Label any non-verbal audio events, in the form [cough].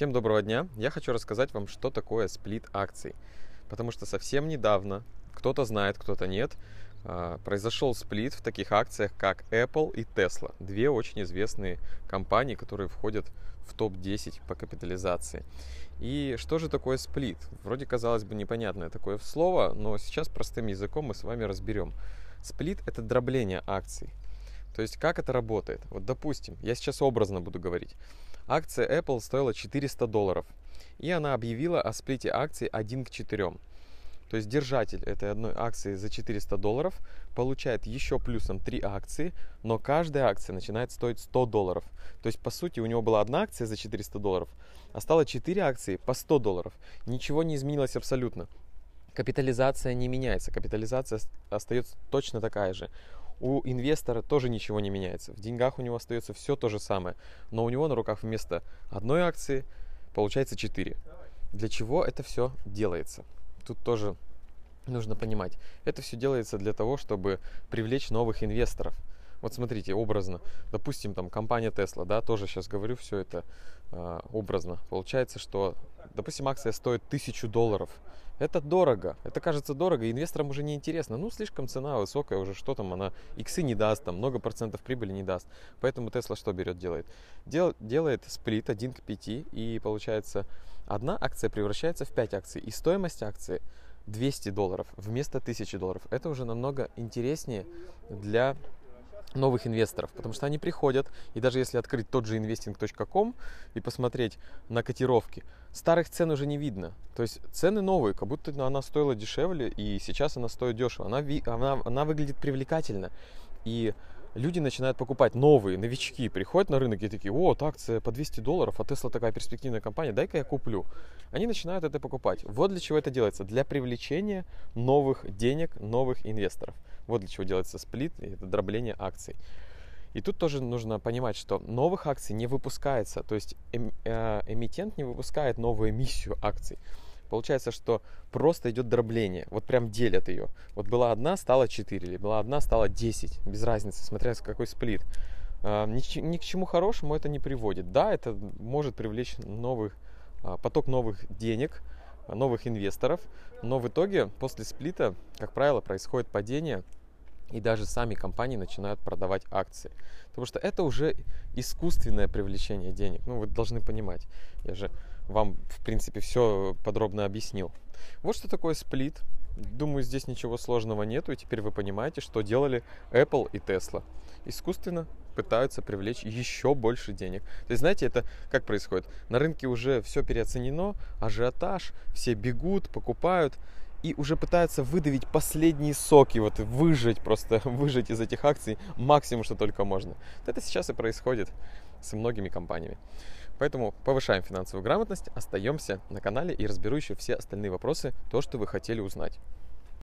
Всем доброго дня! Я хочу рассказать вам, что такое сплит акций. Потому что совсем недавно, кто-то знает, кто-то нет, а, произошел сплит в таких акциях, как Apple и Tesla. Две очень известные компании, которые входят в топ-10 по капитализации. И что же такое сплит? Вроде, казалось бы, непонятное такое слово, но сейчас простым языком мы с вами разберем. Сплит – это дробление акций. То есть как это работает? Вот допустим, я сейчас образно буду говорить. Акция Apple стоила 400 долларов. И она объявила о сплите акций 1 к 4. То есть держатель этой одной акции за 400 долларов получает еще плюсом 3 акции, но каждая акция начинает стоить 100 долларов. То есть, по сути, у него была одна акция за 400 долларов, а стало 4 акции по 100 долларов. Ничего не изменилось абсолютно. Капитализация не меняется, капитализация остается точно такая же. У инвестора тоже ничего не меняется. В деньгах у него остается все то же самое. Но у него на руках вместо одной акции получается 4. Для чего это все делается? Тут тоже нужно понимать. Это все делается для того, чтобы привлечь новых инвесторов. Вот смотрите, образно, допустим, там компания Tesla, да, тоже сейчас говорю все это э, образно. Получается, что, допустим, акция стоит тысячу долларов. Это дорого, это кажется дорого, инвесторам уже не интересно. Ну, слишком цена высокая уже, что там она, иксы не даст, там много процентов прибыли не даст. Поэтому Tesla что берет, делает? Дел, делает сплит 1 к 5, и получается, одна акция превращается в 5 акций, и стоимость акции 200 долларов вместо 1000 долларов. Это уже намного интереснее для новых инвесторов, потому что они приходят, и даже если открыть тот же investing.com и посмотреть на котировки, старых цен уже не видно. То есть цены новые, как будто она стоила дешевле, и сейчас она стоит дешево. Она, она, она выглядит привлекательно. И люди начинают покупать новые, новички, приходят на рынок и такие, вот, акция по 200 долларов, а Tesla такая перспективная компания, дай-ка я куплю. Они начинают это покупать. Вот для чего это делается. Для привлечения новых денег, новых инвесторов. Вот для чего делается сплит, это дробление акций. И тут тоже нужно понимать, что новых акций не выпускается, то есть эм, э, эмитент не выпускает новую эмиссию акций. Получается, что просто идет дробление. Вот прям делят ее. Вот была одна, стала 4, или была одна, стала 10. Без разницы, смотря с какой сплит. А, ни, ни к чему хорошему это не приводит. Да, это может привлечь новых, а, поток новых денег, новых инвесторов. Но в итоге после сплита, как правило, происходит падение и даже сами компании начинают продавать акции. Потому что это уже искусственное привлечение денег. Ну, вы должны понимать. Я же вам, в принципе, все подробно объяснил. Вот что такое сплит. Думаю, здесь ничего сложного нету, и теперь вы понимаете, что делали Apple и Tesla. Искусственно пытаются привлечь еще больше денег. То есть, знаете, это как происходит? На рынке уже все переоценено, ажиотаж, все бегут, покупают, и уже пытаются выдавить последние соки, вот выжать просто, [laughs] выжать из этих акций максимум, что только можно. Это сейчас и происходит со многими компаниями. Поэтому повышаем финансовую грамотность, остаемся на канале и разберу еще все остальные вопросы, то, что вы хотели узнать.